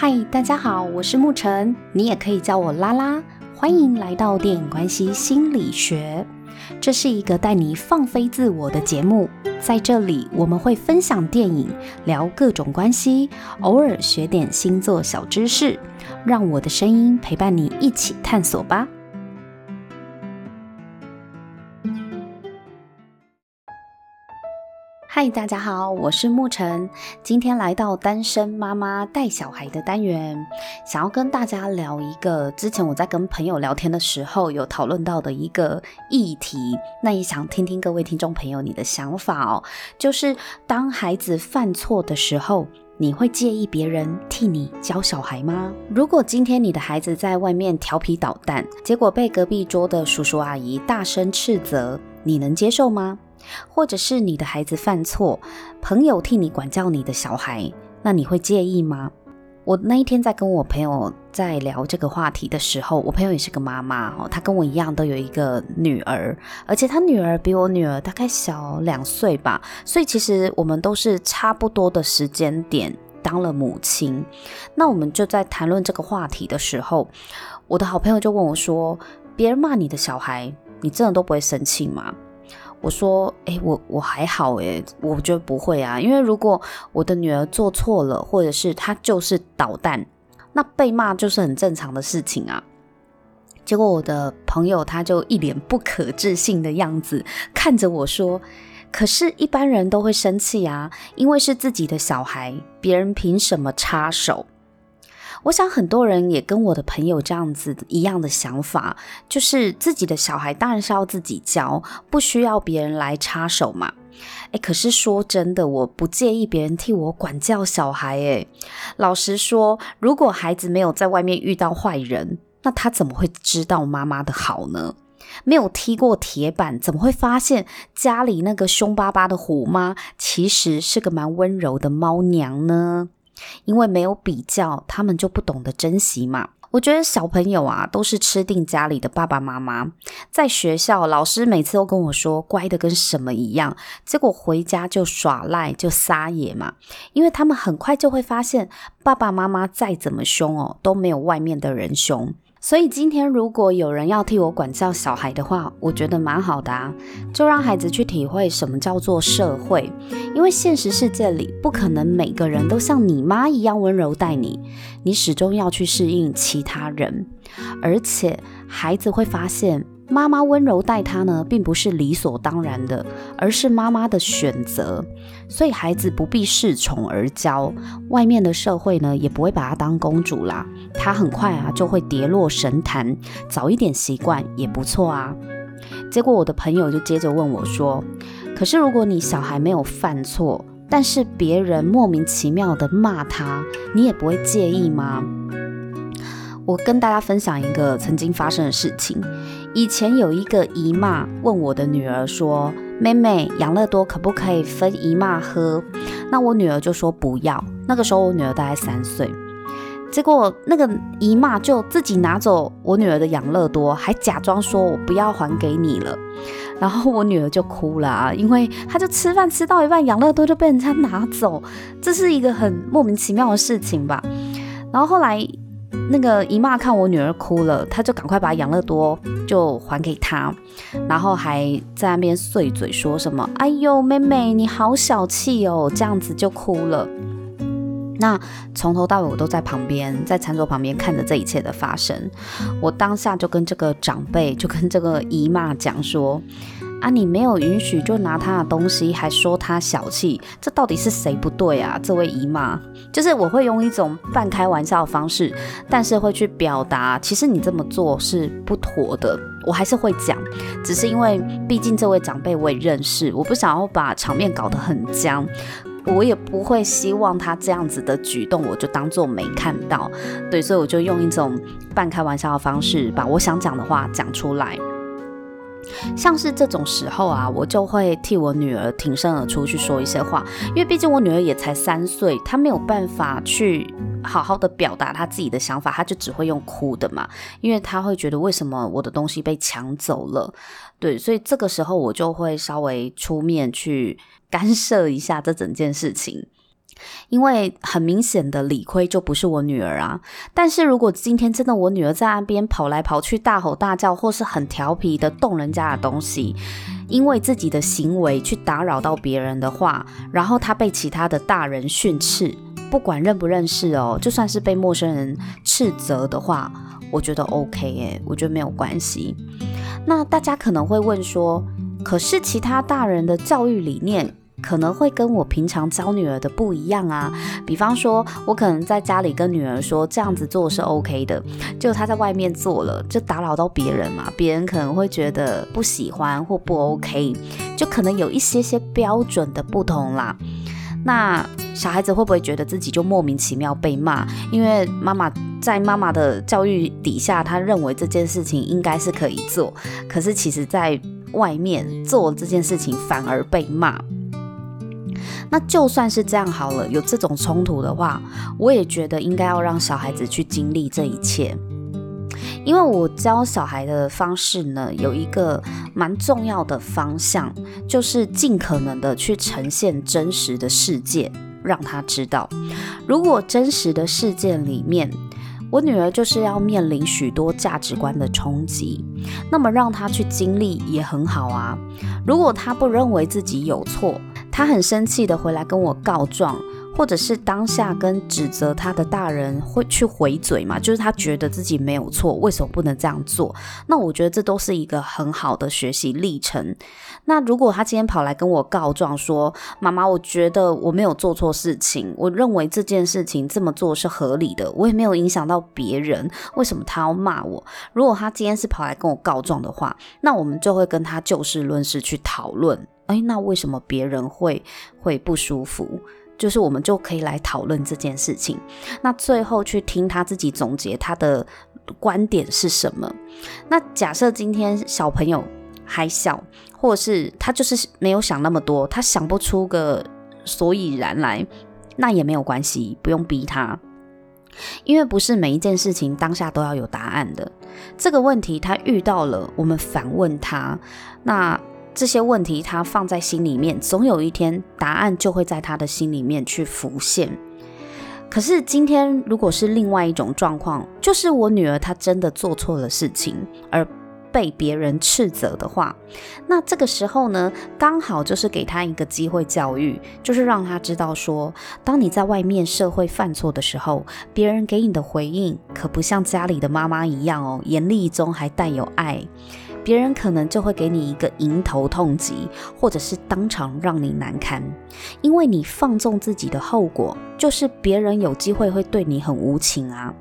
嗨，大家好，我是沐晨，你也可以叫我拉拉。欢迎来到电影关系心理学，这是一个带你放飞自我的节目。在这里，我们会分享电影，聊各种关系，偶尔学点星座小知识，让我的声音陪伴你一起探索吧。嗨，大家好，我是沐晨，今天来到单身妈妈带小孩的单元，想要跟大家聊一个之前我在跟朋友聊天的时候有讨论到的一个议题，那也想听听各位听众朋友你的想法哦，就是当孩子犯错的时候，你会介意别人替你教小孩吗？如果今天你的孩子在外面调皮捣蛋，结果被隔壁桌的叔叔阿姨大声斥责，你能接受吗？或者是你的孩子犯错，朋友替你管教你的小孩，那你会介意吗？我那一天在跟我朋友在聊这个话题的时候，我朋友也是个妈妈哦，她跟我一样都有一个女儿，而且她女儿比我女儿大概小两岁吧，所以其实我们都是差不多的时间点当了母亲。那我们就在谈论这个话题的时候，我的好朋友就问我说：“别人骂你的小孩，你真的都不会生气吗？”我说，诶，我我还好，诶，我觉得不会啊，因为如果我的女儿做错了，或者是她就是捣蛋，那被骂就是很正常的事情啊。结果我的朋友他就一脸不可置信的样子看着我说：“可是，一般人都会生气啊，因为是自己的小孩，别人凭什么插手？”我想很多人也跟我的朋友这样子一样的想法，就是自己的小孩当然是要自己教，不需要别人来插手嘛。诶，可是说真的，我不介意别人替我管教小孩。诶，老实说，如果孩子没有在外面遇到坏人，那他怎么会知道妈妈的好呢？没有踢过铁板，怎么会发现家里那个凶巴巴的虎妈其实是个蛮温柔的猫娘呢？因为没有比较，他们就不懂得珍惜嘛。我觉得小朋友啊，都是吃定家里的爸爸妈妈。在学校，老师每次都跟我说乖的跟什么一样，结果回家就耍赖，就撒野嘛。因为他们很快就会发现，爸爸妈妈再怎么凶哦，都没有外面的人凶。所以今天如果有人要替我管教小孩的话，我觉得蛮好的啊，就让孩子去体会什么叫做社会，因为现实世界里不可能每个人都像你妈一样温柔待你，你始终要去适应其他人，而且孩子会发现。妈妈温柔待他呢，并不是理所当然的，而是妈妈的选择。所以孩子不必恃宠而骄，外面的社会呢，也不会把她当公主啦。她很快啊，就会跌落神坛，早一点习惯也不错啊。结果我的朋友就接着问我说：“可是如果你小孩没有犯错，但是别人莫名其妙的骂他，你也不会介意吗？”我跟大家分享一个曾经发生的事情。以前有一个姨妈问我的女儿说：“妹妹，养乐多可不可以分姨妈喝？”那我女儿就说不要。那个时候我女儿大概三岁，结果那个姨妈就自己拿走我女儿的养乐多，还假装说我不要还给你了。然后我女儿就哭了啊，因为她就吃饭吃到一半，养乐多就被人家拿走，这是一个很莫名其妙的事情吧。然后后来。那个姨妈看我女儿哭了，她就赶快把养乐多就还给她，然后还在那边碎嘴说什么：“哎呦，妹妹你好小气哦，这样子就哭了。”那从头到尾我都在旁边，在餐桌旁边看着这一切的发生。我当下就跟这个长辈，就跟这个姨妈讲说。啊！你没有允许就拿他的东西，还说他小气，这到底是谁不对啊？这位姨妈，就是我会用一种半开玩笑的方式，但是会去表达，其实你这么做是不妥的。我还是会讲，只是因为毕竟这位长辈我也认识，我不想要把场面搞得很僵，我也不会希望他这样子的举动，我就当做没看到。对，所以我就用一种半开玩笑的方式，把我想讲的话讲出来。像是这种时候啊，我就会替我女儿挺身而出去说一些话，因为毕竟我女儿也才三岁，她没有办法去好好的表达她自己的想法，她就只会用哭的嘛，因为她会觉得为什么我的东西被抢走了，对，所以这个时候我就会稍微出面去干涉一下这整件事情。因为很明显的理亏就不是我女儿啊。但是如果今天真的我女儿在岸边跑来跑去大吼大叫，或是很调皮的动人家的东西，因为自己的行为去打扰到别人的话，然后她被其他的大人训斥，不管认不认识哦，就算是被陌生人斥责的话，我觉得 OK 耶，我觉得没有关系。那大家可能会问说，可是其他大人的教育理念，可能会跟我平常教女儿的不一样啊，比方说，我可能在家里跟女儿说这样子做是 OK 的，就她在外面做了，就打扰到别人嘛，别人可能会觉得不喜欢或不 OK，就可能有一些些标准的不同啦。那小孩子会不会觉得自己就莫名其妙被骂？因为妈妈在妈妈的教育底下，他认为这件事情应该是可以做，可是其实在外面做这件事情反而被骂。那就算是这样好了，有这种冲突的话，我也觉得应该要让小孩子去经历这一切。因为我教小孩的方式呢，有一个蛮重要的方向，就是尽可能的去呈现真实的世界，让他知道，如果真实的世界里面，我女儿就是要面临许多价值观的冲击，那么让她去经历也很好啊。如果她不认为自己有错，他很生气的回来跟我告状，或者是当下跟指责他的大人会去回嘴嘛，就是他觉得自己没有错，为什么不能这样做？那我觉得这都是一个很好的学习历程。那如果他今天跑来跟我告状说，妈妈，我觉得我没有做错事情，我认为这件事情这么做是合理的，我也没有影响到别人，为什么他要骂我？如果他今天是跑来跟我告状的话，那我们就会跟他就事论事去讨论。哎，那为什么别人会会不舒服？就是我们就可以来讨论这件事情。那最后去听他自己总结他的观点是什么？那假设今天小朋友还小，或者是他就是没有想那么多，他想不出个所以然来，那也没有关系，不用逼他，因为不是每一件事情当下都要有答案的。这个问题他遇到了，我们反问他，那。这些问题他放在心里面，总有一天答案就会在他的心里面去浮现。可是今天如果是另外一种状况，就是我女儿她真的做错了事情而被别人斥责的话，那这个时候呢，刚好就是给她一个机会教育，就是让她知道说，当你在外面社会犯错的时候，别人给你的回应可不像家里的妈妈一样哦，严厉中还带有爱。别人可能就会给你一个迎头痛击，或者是当场让你难堪，因为你放纵自己的后果，就是别人有机会会对你很无情啊。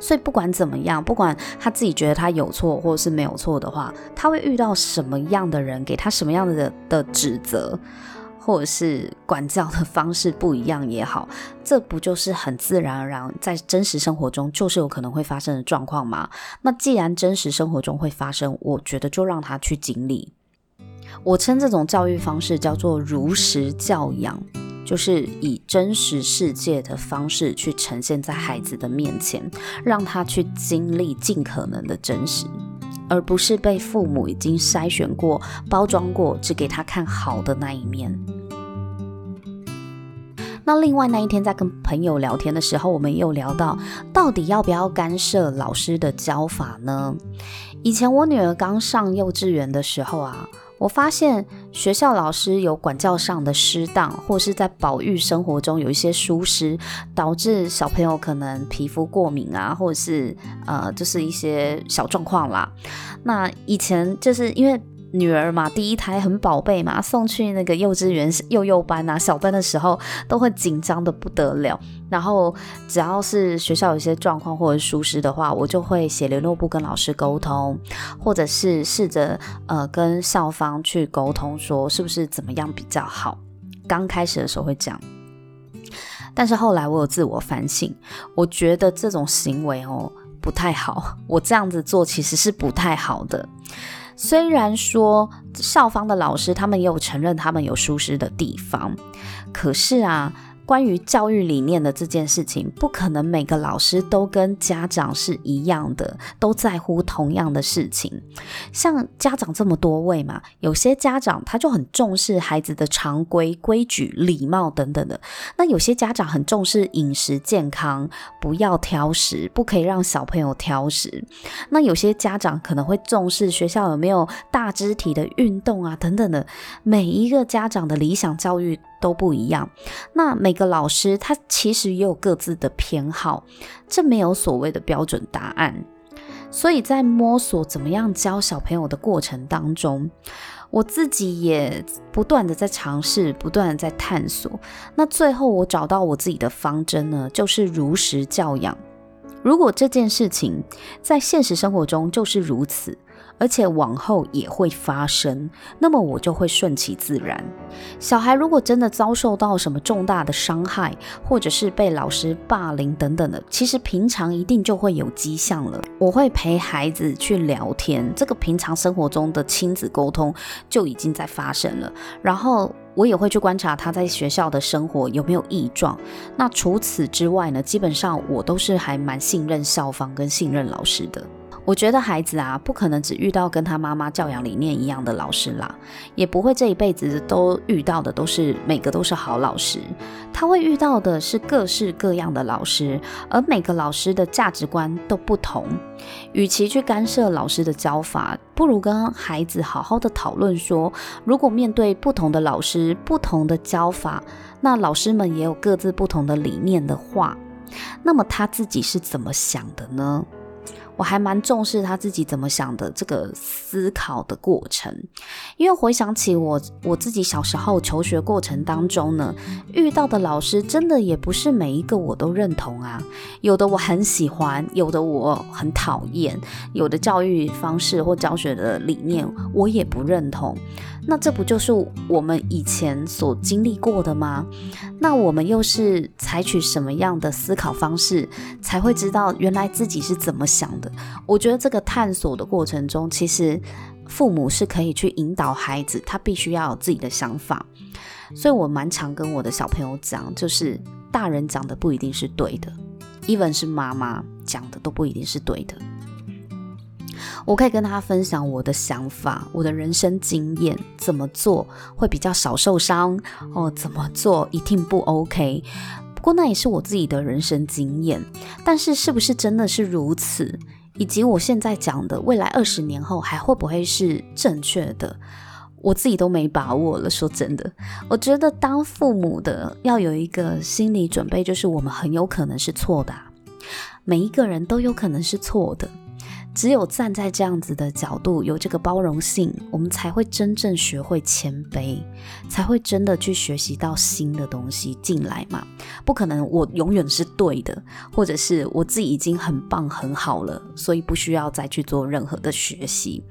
所以不管怎么样，不管他自己觉得他有错或者是没有错的话，他会遇到什么样的人，给他什么样的的指责。或者是管教的方式不一样也好，这不就是很自然而然在真实生活中就是有可能会发生的状况吗？那既然真实生活中会发生，我觉得就让他去经历。我称这种教育方式叫做如实教养，就是以真实世界的方式去呈现在孩子的面前，让他去经历尽可能的真实。而不是被父母已经筛选过、包装过，只给他看好的那一面。那另外那一天在跟朋友聊天的时候，我们又聊到，到底要不要干涉老师的教法呢？以前我女儿刚上幼稚园的时候啊。我发现学校老师有管教上的失当，或是在保育生活中有一些疏失，导致小朋友可能皮肤过敏啊，或者是呃，就是一些小状况啦。那以前就是因为。女儿嘛，第一胎很宝贝嘛，送去那个幼稚园幼幼班啊、小班的时候，都会紧张得不得了。然后只要是学校有些状况或者疏失的话，我就会写联络簿跟老师沟通，或者是试着呃跟校方去沟通，说是不是怎么样比较好。刚开始的时候会这样，但是后来我有自我反省，我觉得这种行为哦不太好，我这样子做其实是不太好的。虽然说校方的老师他们也有承认他们有疏失的地方，可是啊，关于教育理念的这件事情，不可能每个老师都跟家长是一样的，都在乎同样的事情。像家长这么多位嘛，有些家长他就很重视孩子的常规、规矩、礼貌等等的。那有些家长很重视饮食健康，不要挑食，不可以让小朋友挑食。那有些家长可能会重视学校有没有大肢体的运动啊，等等的。每一个家长的理想教育都不一样，那每个老师他其实也有各自的偏好，这没有所谓的标准答案。所以在摸索怎么样教小朋友的过程当中，我自己也不断的在尝试，不断的在探索。那最后我找到我自己的方针呢，就是如实教养。如果这件事情在现实生活中就是如此。而且往后也会发生，那么我就会顺其自然。小孩如果真的遭受到什么重大的伤害，或者是被老师霸凌等等的，其实平常一定就会有迹象了。我会陪孩子去聊天，这个平常生活中的亲子沟通就已经在发生了。然后我也会去观察他在学校的生活有没有异状。那除此之外呢，基本上我都是还蛮信任校方跟信任老师的。我觉得孩子啊，不可能只遇到跟他妈妈教养理念一样的老师啦，也不会这一辈子都遇到的都是每个都是好老师。他会遇到的是各式各样的老师，而每个老师的价值观都不同。与其去干涉老师的教法，不如跟孩子好好的讨论说，如果面对不同的老师、不同的教法，那老师们也有各自不同的理念的话，那么他自己是怎么想的呢？我还蛮重视他自己怎么想的这个思考的过程，因为回想起我我自己小时候求学过程当中呢，遇到的老师真的也不是每一个我都认同啊，有的我很喜欢，有的我很讨厌，有的教育方式或教学的理念我也不认同。那这不就是我们以前所经历过的吗？那我们又是采取什么样的思考方式，才会知道原来自己是怎么想？我觉得这个探索的过程中，其实父母是可以去引导孩子，他必须要有自己的想法。所以我蛮常跟我的小朋友讲，就是大人讲的不一定是对的，even 是妈妈讲的都不一定是对的。我可以跟他分享我的想法，我的人生经验，怎么做会比较少受伤哦？怎么做一定不 OK？不过那也是我自己的人生经验，但是是不是真的是如此？以及我现在讲的未来二十年后还会不会是正确的？我自己都没把握了。说真的，我觉得当父母的要有一个心理准备，就是我们很有可能是错的，每一个人都有可能是错的。只有站在这样子的角度，有这个包容性，我们才会真正学会谦卑，才会真的去学习到新的东西进来嘛。不可能我永远是对的，或者是我自己已经很棒很好了，所以不需要再去做任何的学习。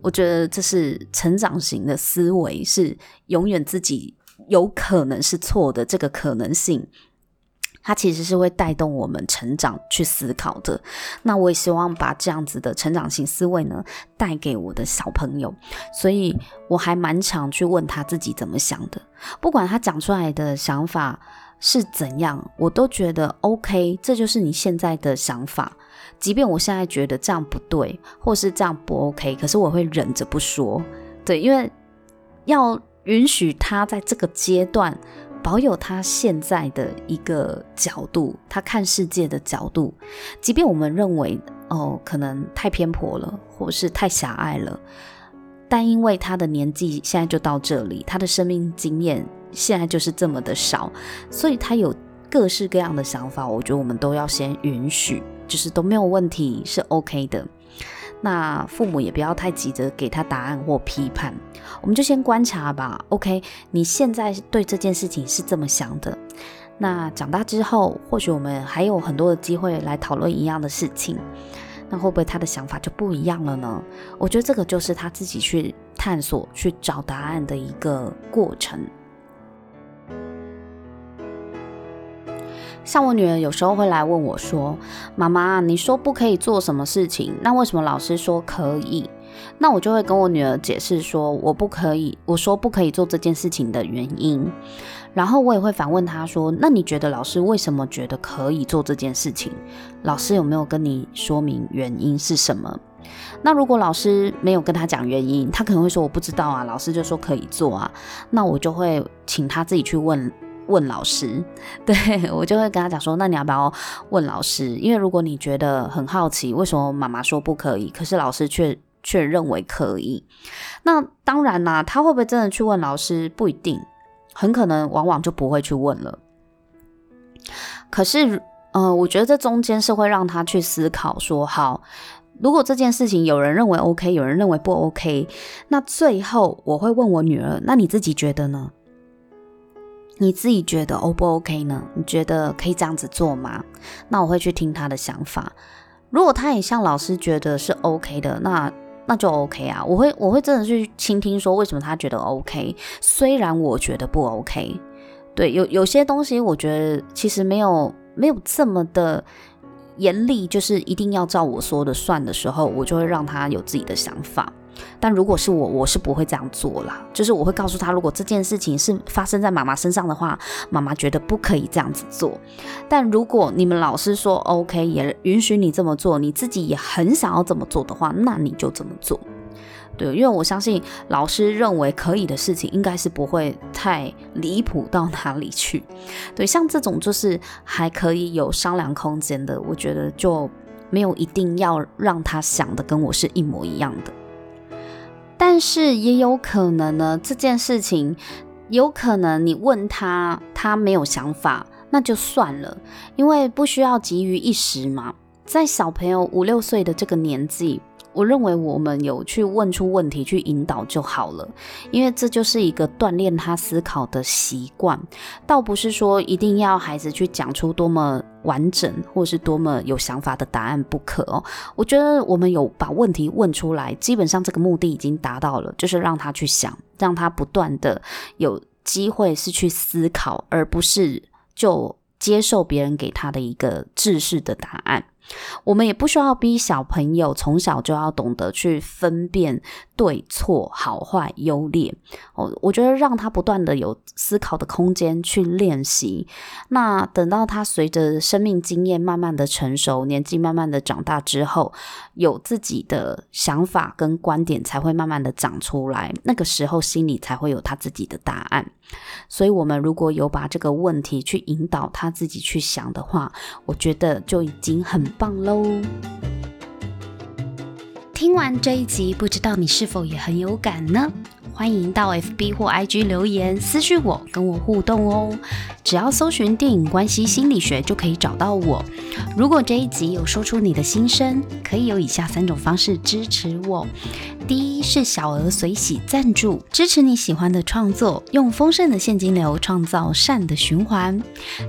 我觉得这是成长型的思维，是永远自己有可能是错的这个可能性。它其实是会带动我们成长去思考的。那我也希望把这样子的成长型思维呢带给我的小朋友，所以我还蛮常去问他自己怎么想的。不管他讲出来的想法是怎样，我都觉得 OK，这就是你现在的想法。即便我现在觉得这样不对，或是这样不 OK，可是我会忍着不说。对，因为要允许他在这个阶段。保有他现在的一个角度，他看世界的角度，即便我们认为哦，可能太偏颇了，或是太狭隘了，但因为他的年纪现在就到这里，他的生命经验现在就是这么的少，所以他有各式各样的想法，我觉得我们都要先允许，就是都没有问题，是 OK 的。那父母也不要太急着给他答案或批判，我们就先观察吧。OK，你现在对这件事情是这么想的，那长大之后，或许我们还有很多的机会来讨论一样的事情，那会不会他的想法就不一样了呢？我觉得这个就是他自己去探索、去找答案的一个过程。像我女儿有时候会来问我说：“妈妈，你说不可以做什么事情，那为什么老师说可以？”那我就会跟我女儿解释说，我不可以，我说不可以做这件事情的原因。然后我也会反问她说，那你觉得老师为什么觉得可以做这件事情？老师有没有跟你说明原因是什么？那如果老师没有跟他讲原因，他可能会说我不知道啊，老师就说可以做啊，那我就会请他自己去问问老师，对，我就会跟他讲说，那你要不要问老师？因为如果你觉得很好奇，为什么妈妈说不可以，可是老师却却认为可以，那当然啦，他会不会真的去问老师？不一定，很可能往往就不会去问了。可是，呃，我觉得这中间是会让他去思考说，好。如果这件事情有人认为 OK，有人认为不 OK，那最后我会问我女儿：“那你自己觉得呢？你自己觉得 O 不 OK 呢？你觉得可以这样子做吗？”那我会去听他的想法。如果他也像老师觉得是 OK 的，那那就 OK 啊。我会我会真的去倾听，说为什么他觉得 OK，虽然我觉得不 OK。对，有有些东西我觉得其实没有没有这么的。严厉就是一定要照我说的算的时候，我就会让他有自己的想法。但如果是我，我是不会这样做啦。就是我会告诉他，如果这件事情是发生在妈妈身上的话，妈妈觉得不可以这样子做。但如果你们老师说 OK，也允许你这么做，你自己也很想要这么做的话，那你就这么做。对，因为我相信老师认为可以的事情，应该是不会太离谱到哪里去。对，像这种就是还可以有商量空间的，我觉得就没有一定要让他想的跟我是一模一样的。但是也有可能呢，这件事情有可能你问他，他没有想法，那就算了，因为不需要急于一时嘛。在小朋友五六岁的这个年纪。我认为我们有去问出问题，去引导就好了，因为这就是一个锻炼他思考的习惯，倒不是说一定要孩子去讲出多么完整或是多么有想法的答案不可哦。我觉得我们有把问题问出来，基本上这个目的已经达到了，就是让他去想，让他不断的有机会是去思考，而不是就接受别人给他的一个制式的答案。我们也不需要逼小朋友从小就要懂得去分辨对错、好坏、优劣。我，我觉得让他不断的有思考的空间去练习。那等到他随着生命经验慢慢的成熟，年纪慢慢的长大之后，有自己的想法跟观点才会慢慢的长出来。那个时候心里才会有他自己的答案。所以，我们如果有把这个问题去引导他自己去想的话，我觉得就已经很棒喽。听完这一集，不知道你是否也很有感呢？欢迎到 FB 或 IG 留言私讯我，跟我互动哦。只要搜寻电影关系心理学就可以找到我。如果这一集有说出你的心声，可以有以下三种方式支持我：第一是小额随喜赞助，支持你喜欢的创作，用丰盛的现金流创造善的循环；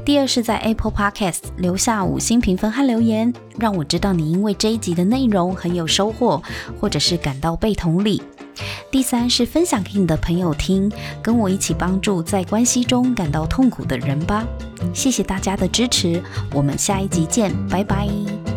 第二是在 Apple Podcast 留下五星评分和留言，让我知道你因为这一集的内容很有收获，或者是感到被同理。第三是分享给你的朋友听，跟我一起帮助在关系中感到痛苦的人吧。谢谢大家的支持，我们下一集见，拜拜。